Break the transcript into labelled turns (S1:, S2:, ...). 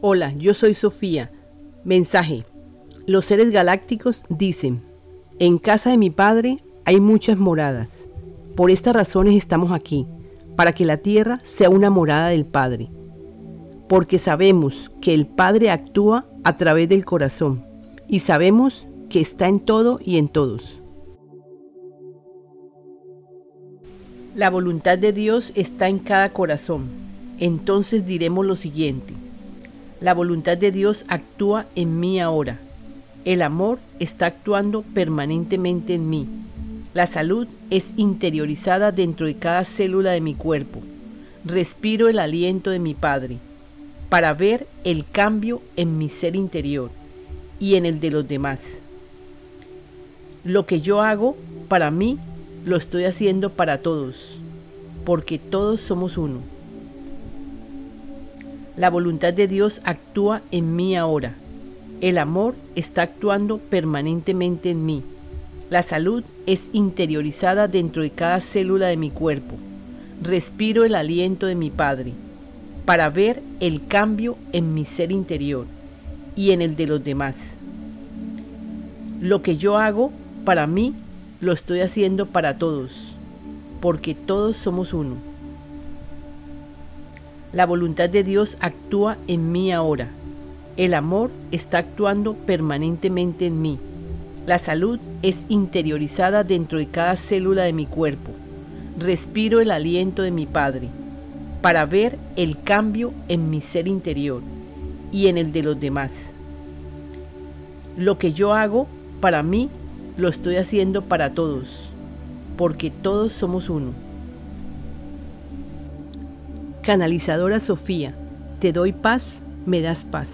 S1: Hola, yo soy Sofía. Mensaje. Los seres galácticos dicen, en casa de mi Padre hay muchas moradas. Por estas razones estamos aquí, para que la tierra sea una morada del Padre. Porque sabemos que el Padre actúa a través del corazón y sabemos que está en todo y en todos. La voluntad de Dios está en cada corazón. Entonces diremos lo siguiente. La voluntad de Dios actúa en mí ahora. El amor está actuando permanentemente en mí. La salud es interiorizada dentro de cada célula de mi cuerpo. Respiro el aliento de mi Padre para ver el cambio en mi ser interior y en el de los demás. Lo que yo hago para mí lo estoy haciendo para todos, porque todos somos uno. La voluntad de Dios actúa en mí ahora. El amor está actuando permanentemente en mí. La salud es interiorizada dentro de cada célula de mi cuerpo. Respiro el aliento de mi Padre para ver el cambio en mi ser interior y en el de los demás. Lo que yo hago para mí lo estoy haciendo para todos, porque todos somos uno. La voluntad de Dios actúa en mí ahora. El amor está actuando permanentemente en mí. La salud es interiorizada dentro de cada célula de mi cuerpo. Respiro el aliento de mi Padre para ver el cambio en mi ser interior y en el de los demás. Lo que yo hago para mí lo estoy haciendo para todos, porque todos somos uno. Canalizadora Sofía, te doy paz, me das paz.